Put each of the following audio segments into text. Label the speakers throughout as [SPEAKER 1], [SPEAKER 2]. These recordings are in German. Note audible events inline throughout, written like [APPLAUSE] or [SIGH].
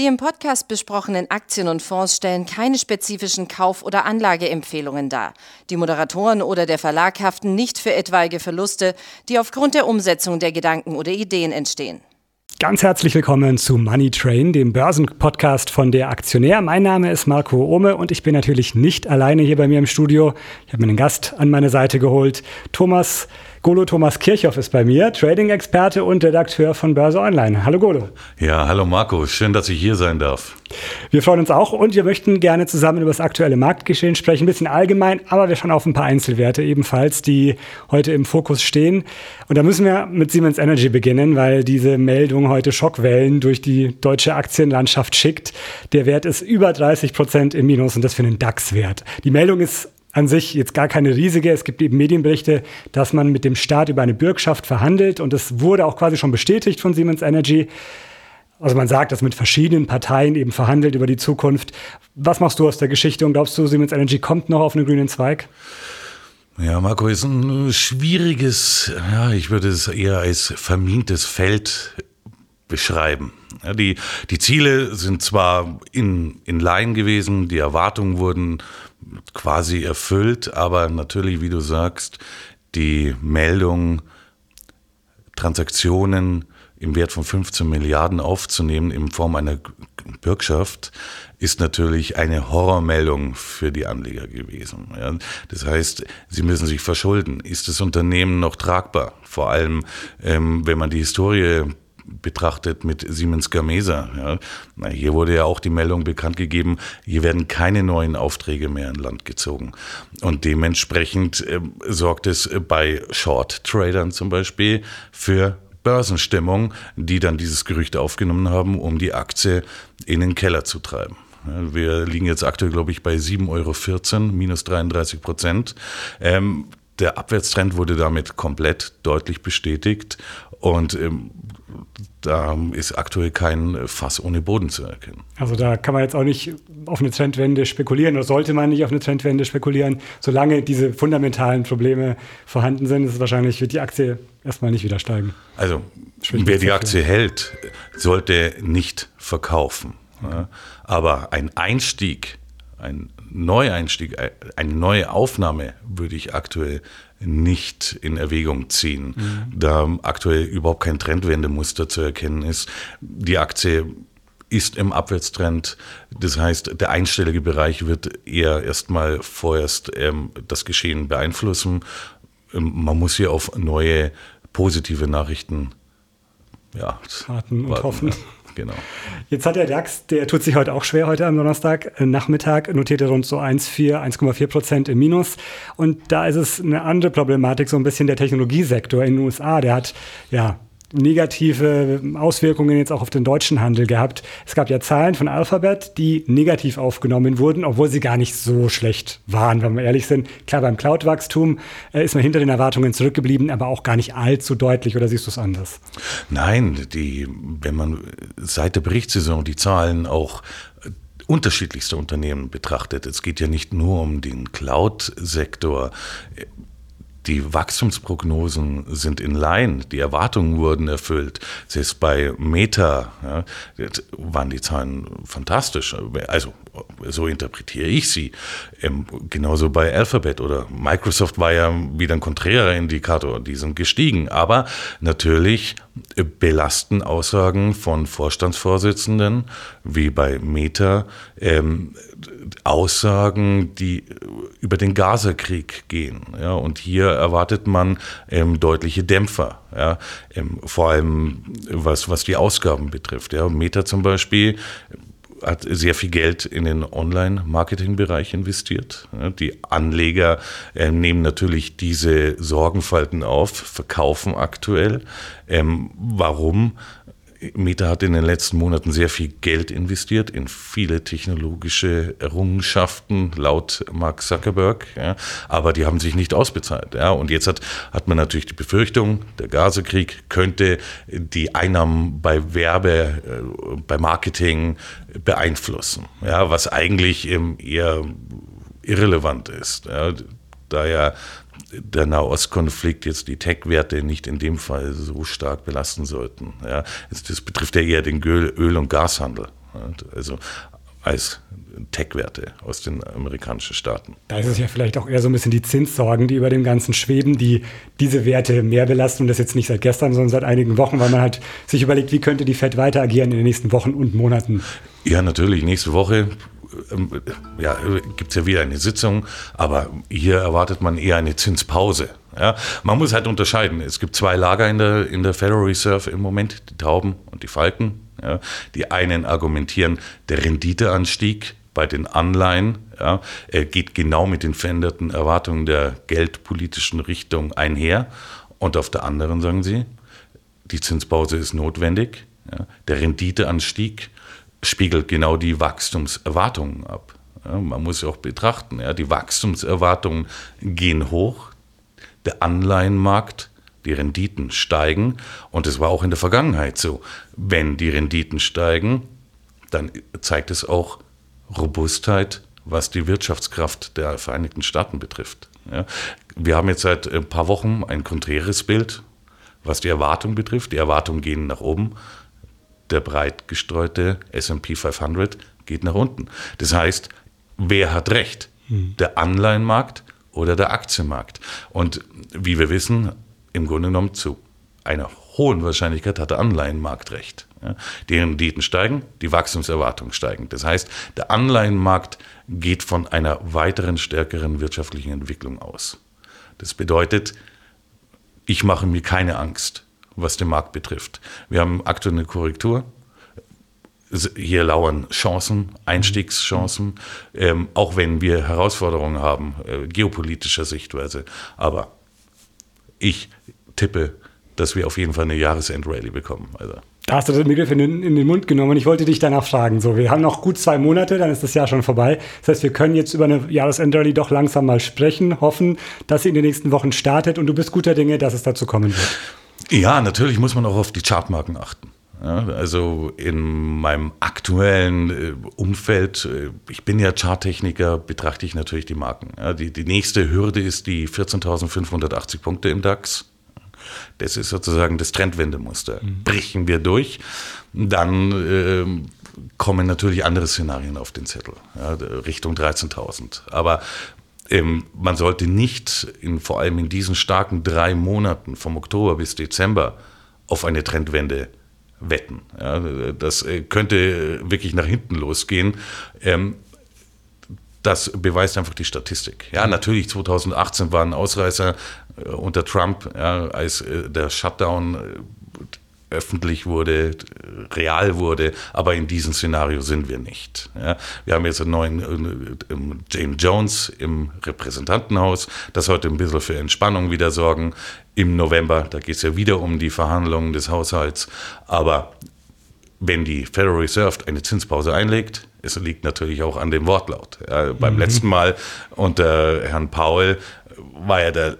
[SPEAKER 1] Die im Podcast besprochenen Aktien und Fonds stellen keine spezifischen Kauf- oder Anlageempfehlungen dar. Die Moderatoren oder der Verlag haften nicht für etwaige Verluste, die aufgrund der Umsetzung der Gedanken oder Ideen entstehen.
[SPEAKER 2] Ganz herzlich willkommen zu Money Train, dem Börsenpodcast von der Aktionär. Mein Name ist Marco Ohme und ich bin natürlich nicht alleine hier bei mir im Studio. Ich habe mir einen Gast an meine Seite geholt, Thomas Golo Thomas Kirchhoff ist bei mir, Trading-Experte und Redakteur von Börse Online. Hallo Golo.
[SPEAKER 3] Ja, hallo Marco, schön, dass ich hier sein darf.
[SPEAKER 2] Wir freuen uns auch und wir möchten gerne zusammen über das aktuelle Marktgeschehen sprechen, ein bisschen allgemein, aber wir schauen auf ein paar Einzelwerte ebenfalls, die heute im Fokus stehen. Und da müssen wir mit Siemens Energy beginnen, weil diese Meldung heute Schockwellen durch die deutsche Aktienlandschaft schickt. Der Wert ist über 30 Prozent im Minus und das für einen DAX-Wert. Die Meldung ist an sich jetzt gar keine riesige. Es gibt eben Medienberichte, dass man mit dem Staat über eine Bürgschaft verhandelt und das wurde auch quasi schon bestätigt von Siemens Energy. Also man sagt, dass mit verschiedenen Parteien eben verhandelt über die Zukunft. Was machst du aus der Geschichte und glaubst du, Siemens Energy kommt noch auf einen grünen Zweig?
[SPEAKER 3] Ja, Marco, ist ein schwieriges, ja, ich würde es eher als vermintes Feld beschreiben. Ja, die, die Ziele sind zwar in, in Line gewesen, die Erwartungen wurden quasi erfüllt, aber natürlich, wie du sagst, die Meldung, Transaktionen im Wert von 15 Milliarden aufzunehmen in Form einer Bürgschaft ist natürlich eine Horrormeldung für die Anleger gewesen. Ja, das heißt, sie müssen sich verschulden. Ist das Unternehmen noch tragbar? Vor allem, ähm, wenn man die Historie betrachtet mit Siemens Gamesa. Ja. Hier wurde ja auch die Meldung bekannt gegeben, hier werden keine neuen Aufträge mehr in Land gezogen. Und dementsprechend äh, sorgt es bei Short-Tradern zum Beispiel für Börsenstimmung, die dann dieses Gerücht aufgenommen haben, um die Aktie in den Keller zu treiben. Wir liegen jetzt aktuell, glaube ich, bei 7,14 Euro, minus 33 Prozent. Ähm, der Abwärtstrend wurde damit komplett deutlich bestätigt und ähm, da ist aktuell kein Fass ohne Boden zu erkennen.
[SPEAKER 2] Also da kann man jetzt auch nicht auf eine Trendwende spekulieren oder sollte man nicht auf eine Trendwende spekulieren. Solange diese fundamentalen Probleme vorhanden sind, ist es wahrscheinlich, wird die Aktie erstmal nicht wieder steigen.
[SPEAKER 3] Also wer die Aktie hält, sollte nicht verkaufen. Aber ein Einstieg, ein Neueinstieg, eine neue Aufnahme würde ich aktuell nicht in Erwägung ziehen, mhm. da aktuell überhaupt kein Trendwendemuster zu erkennen ist. Die Aktie ist im Abwärtstrend. Das heißt, der einstellige Bereich wird eher erstmal vorerst ähm, das Geschehen beeinflussen. Ähm, man muss hier auf neue positive Nachrichten
[SPEAKER 2] ja, warten und warten. hoffen. Genau. Jetzt hat der DAX, der tut sich heute auch schwer, heute am Donnerstag äh, Nachmittag, notiert er rund so 1,4, 1,4 Prozent im Minus. Und da ist es eine andere Problematik, so ein bisschen der Technologiesektor in den USA. Der hat ja negative Auswirkungen jetzt auch auf den deutschen Handel gehabt. Es gab ja Zahlen von Alphabet, die negativ aufgenommen wurden, obwohl sie gar nicht so schlecht waren, wenn wir ehrlich sind. Klar, beim Cloud-Wachstum äh, ist man hinter den Erwartungen zurückgeblieben, aber auch gar nicht allzu deutlich. Oder siehst du es anders?
[SPEAKER 3] Nein, die, wenn man seit der Berichtssaison die Zahlen auch unterschiedlichste Unternehmen betrachtet. Es geht ja nicht nur um den Cloud-Sektor. Die Wachstumsprognosen sind in Line, die Erwartungen wurden erfüllt. Selbst bei Meta ja, waren die Zahlen fantastisch. Also so interpretiere ich sie. Ähm, genauso bei Alphabet oder Microsoft war ja wieder ein konträrer Indikator, die sind gestiegen. Aber natürlich belasten Aussagen von Vorstandsvorsitzenden wie bei Meta ähm, Aussagen, die über den Gaza-Krieg gehen. Ja, und hier erwartet man ähm, deutliche Dämpfer, ja, ähm, vor allem was, was die Ausgaben betrifft. Ja. Meta zum Beispiel hat sehr viel Geld in den Online-Marketing-Bereich investiert. Die Anleger äh, nehmen natürlich diese Sorgenfalten auf, verkaufen aktuell. Ähm, warum? Meta hat in den letzten Monaten sehr viel Geld investiert in viele technologische Errungenschaften, laut Mark Zuckerberg. Ja, aber die haben sich nicht ausbezahlt. Ja, und jetzt hat, hat man natürlich die Befürchtung, der Gazakrieg könnte die Einnahmen bei Werbe, äh, bei Marketing beeinflussen. Ja, was eigentlich eher irrelevant ist. Ja, da ja der Nahostkonflikt jetzt die Tech-Werte nicht in dem Fall so stark belasten sollten. Ja, das betrifft ja eher den Öl- und Gashandel. Also als Tech-Werte aus den amerikanischen Staaten.
[SPEAKER 2] Da ist es ja vielleicht auch eher so ein bisschen die Zinssorgen, die über dem Ganzen schweben, die diese Werte mehr belasten und das jetzt nicht seit gestern, sondern seit einigen Wochen, weil man halt sich überlegt, wie könnte die Fed weiter agieren in den nächsten Wochen und Monaten.
[SPEAKER 3] Ja, natürlich. Nächste Woche ja, gibt es ja wieder eine Sitzung, aber hier erwartet man eher eine Zinspause. Ja, man muss halt unterscheiden. Es gibt zwei Lager in der, in der Federal Reserve im Moment, die Tauben und die Falken. Ja, die einen argumentieren, der Renditeanstieg bei den Anleihen ja, geht genau mit den veränderten Erwartungen der geldpolitischen Richtung einher. Und auf der anderen sagen sie, die Zinspause ist notwendig. Ja, der Renditeanstieg spiegelt genau die Wachstumserwartungen ab. Ja, man muss ja auch betrachten, ja, die Wachstumserwartungen gehen hoch, der Anleihenmarkt die Renditen steigen. Und es war auch in der Vergangenheit so. Wenn die Renditen steigen, dann zeigt es auch Robustheit, was die Wirtschaftskraft der Vereinigten Staaten betrifft. Ja. Wir haben jetzt seit ein paar Wochen ein konträres Bild, was die Erwartung betrifft. Die Erwartungen gehen nach oben. Der breit gestreute SP 500 geht nach unten. Das heißt, wer hat recht? Hm. Der Anleihenmarkt oder der Aktienmarkt? Und wie wir wissen, im Grunde genommen zu einer hohen Wahrscheinlichkeit hat der Anleihenmarkt recht. Die Renditen steigen, die Wachstumserwartungen steigen. Das heißt, der Anleihenmarkt geht von einer weiteren stärkeren wirtschaftlichen Entwicklung aus. Das bedeutet, ich mache mir keine Angst, was den Markt betrifft. Wir haben aktuell eine Korrektur. Hier lauern Chancen, Einstiegschancen, ähm, auch wenn wir Herausforderungen haben, äh, geopolitischer Sichtweise. Aber ich tippe, dass wir auf jeden Fall eine Jahresend-Rally bekommen. Also.
[SPEAKER 2] Da hast du den Begriff in den, in den, Mund genommen und ich wollte dich danach fragen. So, wir haben noch gut zwei Monate, dann ist das Jahr schon vorbei. Das heißt, wir können jetzt über eine Jahresend-Rally doch langsam mal sprechen, hoffen, dass sie in den nächsten Wochen startet und du bist guter Dinge, dass es dazu kommen wird.
[SPEAKER 3] Ja, natürlich muss man auch auf die Chartmarken achten. Ja, also in meinem aktuellen äh, Umfeld, äh, ich bin ja Charttechniker, betrachte ich natürlich die Marken. Ja, die, die nächste Hürde ist die 14.580 Punkte im DAX. Das ist sozusagen das Trendwendemuster. Mhm. Brechen wir durch, dann äh, kommen natürlich andere Szenarien auf den Zettel, ja, Richtung 13.000. Aber ähm, man sollte nicht, in, vor allem in diesen starken drei Monaten vom Oktober bis Dezember, auf eine Trendwende wetten. Ja, das äh, könnte wirklich nach hinten losgehen. Ähm, das beweist einfach die Statistik. Ja, natürlich 2018 war ein Ausreißer äh, unter Trump, ja, als äh, der Shutdown öffentlich wurde, real wurde, aber in diesem Szenario sind wir nicht. Ja, wir haben jetzt einen neuen äh, James Jones im Repräsentantenhaus, das heute ein bisschen für Entspannung wieder sorgen. Im November, da geht es ja wieder um die Verhandlungen des Haushalts, aber wenn die Federal Reserve eine Zinspause einlegt, es liegt natürlich auch an dem Wortlaut. Ja, beim mhm. letzten Mal unter Herrn Powell war ja der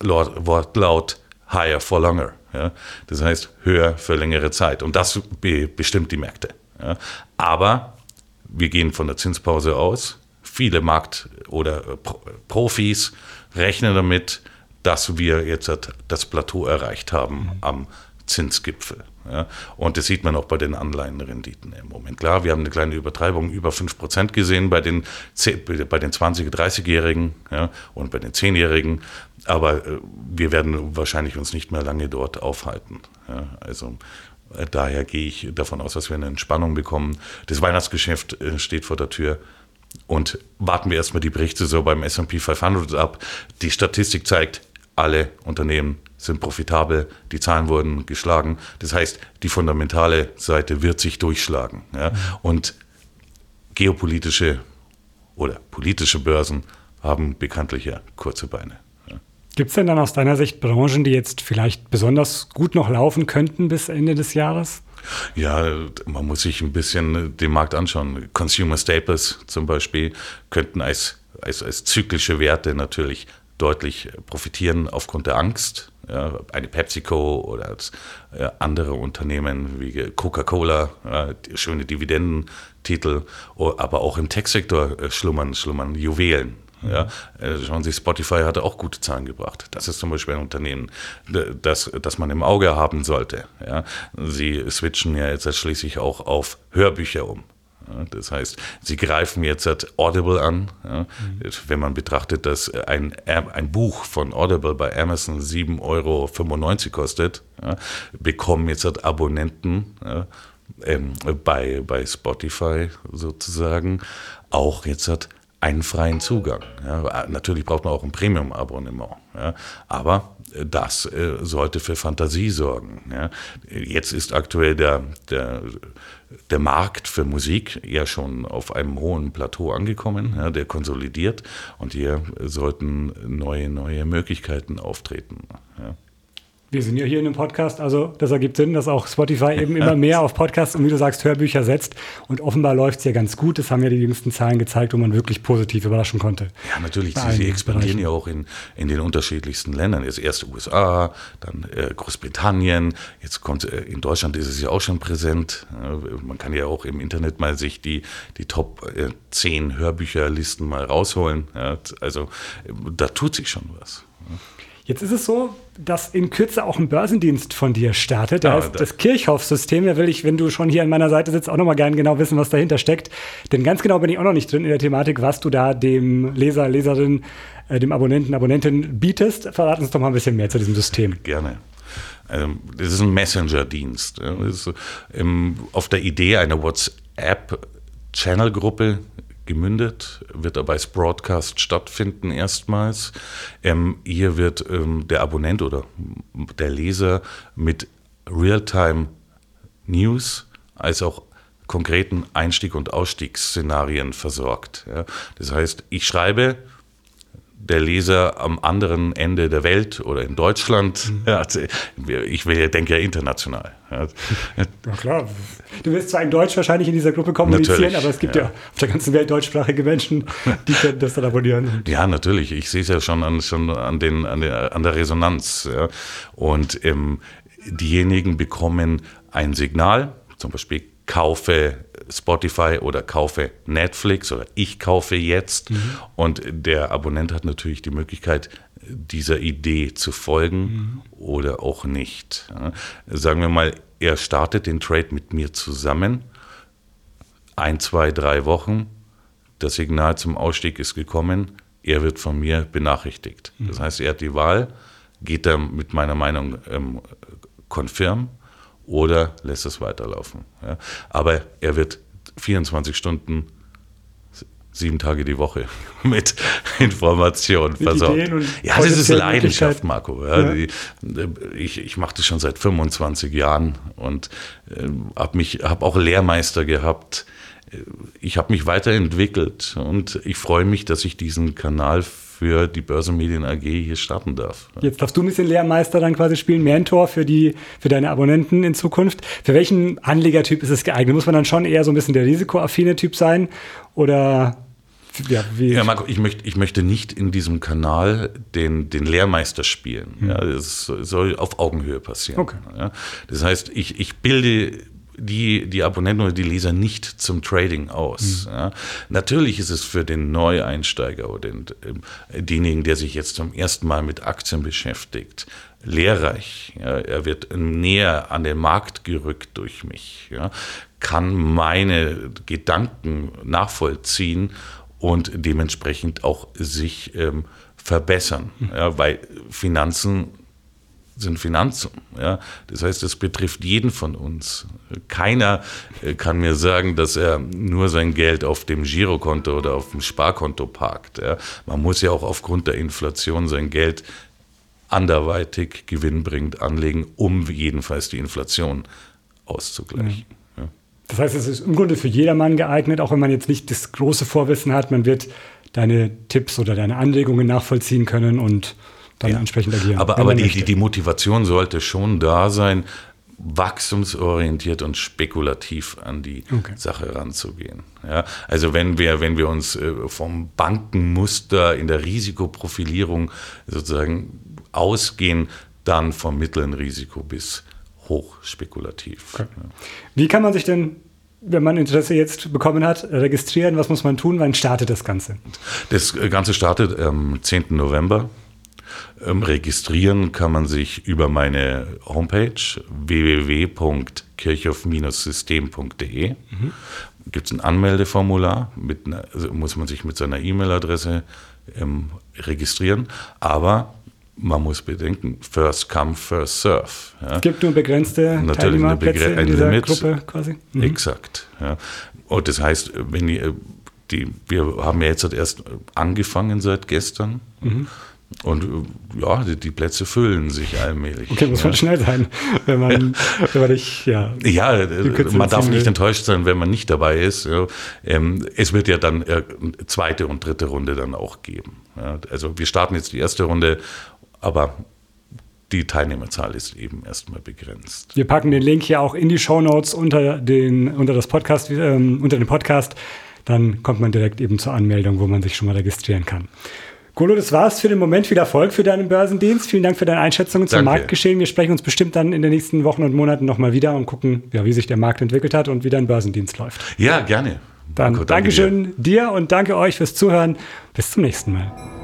[SPEAKER 3] Wortlaut higher for longer. Ja? Das heißt, höher für längere Zeit. Und das be bestimmt die Märkte. Ja? Aber wir gehen von der Zinspause aus. Viele Markt- oder äh, Profis rechnen damit, dass wir jetzt das Plateau erreicht haben am Zinsgipfel. Ja, und das sieht man auch bei den Anleihenrenditen im Moment. Klar, wir haben eine kleine Übertreibung über 5% gesehen bei den, bei den 20-, 30-Jährigen ja, und bei den 10-Jährigen. Aber äh, wir werden wahrscheinlich uns nicht mehr lange dort aufhalten. Ja, also äh, daher gehe ich davon aus, dass wir eine Entspannung bekommen. Das Weihnachtsgeschäft äh, steht vor der Tür. Und warten wir erstmal die Berichte so beim SP 500 ab. Die Statistik zeigt, alle Unternehmen sind profitabel, die Zahlen wurden geschlagen. Das heißt, die fundamentale Seite wird sich durchschlagen. Ja? Und geopolitische oder politische Börsen haben bekanntlich ja kurze Beine. Ja.
[SPEAKER 2] Gibt es denn dann aus deiner Sicht Branchen, die jetzt vielleicht besonders gut noch laufen könnten bis Ende des Jahres?
[SPEAKER 3] Ja, man muss sich ein bisschen den Markt anschauen. Consumer Staples zum Beispiel könnten als, als, als zyklische Werte natürlich deutlich profitieren aufgrund der Angst ja, eine PepsiCo oder äh, andere Unternehmen wie Coca-Cola, ja, schöne Dividendentitel, aber auch im Tech-Sektor äh, schlummern, schlummern Juwelen. Ja, äh, schauen Sie, Spotify hatte auch gute Zahlen gebracht. Das ist zum Beispiel ein Unternehmen, das, das man im Auge haben sollte. Ja, Sie switchen ja jetzt schließlich auch auf Hörbücher um. Das heißt, sie greifen jetzt Audible an. Mhm. Wenn man betrachtet, dass ein, ein Buch von Audible bei Amazon 7,95 Euro kostet, bekommen jetzt Abonnenten ja, ähm, bei, bei Spotify sozusagen auch jetzt einen freien Zugang. Ja, natürlich braucht man auch ein Premium-Abonnement, ja, aber das äh, sollte für Fantasie sorgen. Ja. Jetzt ist aktuell der, der, der Markt für Musik ja schon auf einem hohen Plateau angekommen, ja, der konsolidiert und hier sollten neue, neue Möglichkeiten auftreten. Ja.
[SPEAKER 2] Wir sind ja hier in einem Podcast, also das ergibt Sinn, dass auch Spotify eben immer mehr auf Podcasts und wie du sagst, Hörbücher setzt. Und offenbar läuft es ja ganz gut. Das haben ja die jüngsten Zahlen gezeigt, wo man wirklich positiv überraschen konnte.
[SPEAKER 3] Ja, natürlich. Sie, sie expandieren ja auch in, in den unterschiedlichsten Ländern. Jetzt erst USA, dann äh, Großbritannien. Jetzt kommt äh, in Deutschland ist es ja auch schon präsent. Äh, man kann ja auch im Internet mal sich die, die Top äh, 10 Hörbücherlisten mal rausholen. Ja, also äh, da tut sich schon was.
[SPEAKER 2] Jetzt ist es so, dass in Kürze auch ein Börsendienst von dir startet. Der ja, heißt das Kirchhoff-System. Da will ich, wenn du schon hier an meiner Seite sitzt, auch nochmal gerne genau wissen, was dahinter steckt. Denn ganz genau bin ich auch noch nicht drin in der Thematik, was du da dem Leser, Leserin, äh, dem Abonnenten, Abonnentin bietest. Verrat uns doch mal ein bisschen mehr zu diesem System.
[SPEAKER 3] Gerne. Ähm, das ist ein Messenger-Dienst. Ähm, auf der Idee einer WhatsApp-Channel-Gruppe gemündet, wird aber als Broadcast stattfinden erstmals. Ähm, hier wird ähm, der Abonnent oder der Leser mit Realtime News als auch konkreten Einstieg- und Ausstiegsszenarien versorgt. Ja. Das heißt, ich schreibe der Leser am anderen Ende der Welt oder in Deutschland. Mhm. Ja, ich will, denke ja international. Ja. [LAUGHS]
[SPEAKER 2] ja. klar. Du wirst zwar in Deutsch wahrscheinlich in dieser Gruppe kommunizieren, natürlich, aber es gibt ja. ja. auf der ganzen Welt deutschsprachige Menschen, [LAUGHS] die können das dann abonnieren.
[SPEAKER 3] Ja, natürlich. Ich sehe es ja schon an, schon an, den, an, der, an der Resonanz. Und ähm, diejenigen bekommen ein Signal, zum Beispiel kaufe Spotify oder kaufe Netflix oder ich kaufe jetzt. Mhm. Und der Abonnent hat natürlich die Möglichkeit, dieser Idee zu folgen mhm. oder auch nicht. Sagen wir mal, er startet den Trade mit mir zusammen. Ein, zwei, drei Wochen. Das Signal zum Ausstieg ist gekommen. Er wird von mir benachrichtigt. Mhm. Das heißt, er hat die Wahl, geht er mit meiner Meinung ähm, confirm oder lässt es weiterlaufen. Ja. Aber er wird 24 Stunden, sieben Tage die Woche [LAUGHS] mit Informationen versorgt. ja, das ist Leidenschaft, Marco. Ja, ja. Ich ich mache das schon seit 25 Jahren und äh, habe hab auch Lehrmeister gehabt. Ich habe mich weiterentwickelt und ich freue mich, dass ich diesen Kanal für die Börsenmedien AG hier starten darf.
[SPEAKER 2] Jetzt darfst du ein bisschen Lehrmeister dann quasi spielen, Mentor für, die, für deine Abonnenten in Zukunft. Für welchen Anlegertyp ist es geeignet? Muss man dann schon eher so ein bisschen der risikoaffine Typ sein oder
[SPEAKER 3] ja, ja, Marco, ich möchte, ich möchte nicht in diesem Kanal den, den Lehrmeister spielen. Hm. Ja, das soll auf Augenhöhe passieren. Okay. Ja, das heißt, ich, ich bilde die, die Abonnenten oder die Leser nicht zum Trading aus. Mhm. Ja. Natürlich ist es für den Neueinsteiger oder den, äh, denjenigen, der sich jetzt zum ersten Mal mit Aktien beschäftigt, lehrreich. Ja. Er wird näher an den Markt gerückt durch mich, ja. kann meine Gedanken nachvollziehen und dementsprechend auch sich ähm, verbessern. Mhm. Weil Finanzen sind Finanzen. Ja? Das heißt, es betrifft jeden von uns. Keiner äh, kann mir sagen, dass er nur sein Geld auf dem Girokonto oder auf dem Sparkonto parkt. Ja? Man muss ja auch aufgrund der Inflation sein Geld anderweitig gewinnbringend anlegen, um jedenfalls die Inflation auszugleichen.
[SPEAKER 2] Ja. Das heißt, es ist im Grunde für jedermann geeignet, auch wenn man jetzt nicht das große Vorwissen hat. Man wird deine Tipps oder deine Anregungen nachvollziehen können und dann ja. entsprechend agieren.
[SPEAKER 3] Aber, aber die, die, die Motivation sollte schon da sein, wachstumsorientiert und spekulativ an die okay. Sache ranzugehen. Ja, also wenn wir, wenn wir uns äh, vom Bankenmuster in der Risikoprofilierung sozusagen ausgehen, dann vom mittleren Risiko bis hochspekulativ. Okay.
[SPEAKER 2] Wie kann man sich denn wenn man Interesse jetzt bekommen hat, registrieren? Was muss man tun? Wann startet das Ganze?
[SPEAKER 3] Das Ganze startet am 10. November. Ähm, registrieren kann man sich über meine Homepage www.kirchhoff-system.de. Mhm. Gibt es ein Anmeldeformular, mit also muss man sich mit seiner E-Mail-Adresse ähm, registrieren. Aber man muss bedenken, first come, first serve.
[SPEAKER 2] Ja. Es gibt nur begrenzte
[SPEAKER 3] Natürlich eine
[SPEAKER 2] in dieser
[SPEAKER 3] Limit.
[SPEAKER 2] Gruppe quasi.
[SPEAKER 3] Mhm. Exakt. Ja. Und das heißt, wenn ihr, die, wir haben ja jetzt erst angefangen seit gestern. Mhm. Und ja, die, die, Plätze füllen sich allmählich.
[SPEAKER 2] Okay, muss ja. man schnell sein, wenn man, wenn man nicht,
[SPEAKER 3] ja. Ja, man darf nicht enttäuscht sein, wenn man nicht dabei ist. Ähm, es wird ja dann äh, zweite und dritte Runde dann auch geben. Also wir starten jetzt die erste Runde aber die Teilnehmerzahl ist eben erstmal begrenzt.
[SPEAKER 2] Wir packen den Link hier auch in die Show Notes unter, den, unter, das Podcast, äh, unter den Podcast. Dann kommt man direkt eben zur Anmeldung, wo man sich schon mal registrieren kann. Golo, das war's für den Moment. Viel Erfolg für deinen Börsendienst. Vielen Dank für deine Einschätzungen zum Marktgeschehen. Wir sprechen uns bestimmt dann in den nächsten Wochen und Monaten nochmal wieder und gucken, ja, wie sich der Markt entwickelt hat und wie dein Börsendienst läuft.
[SPEAKER 3] Ja, gerne.
[SPEAKER 2] Dann Marco, Dankeschön dir. dir und danke euch fürs Zuhören. Bis zum nächsten Mal.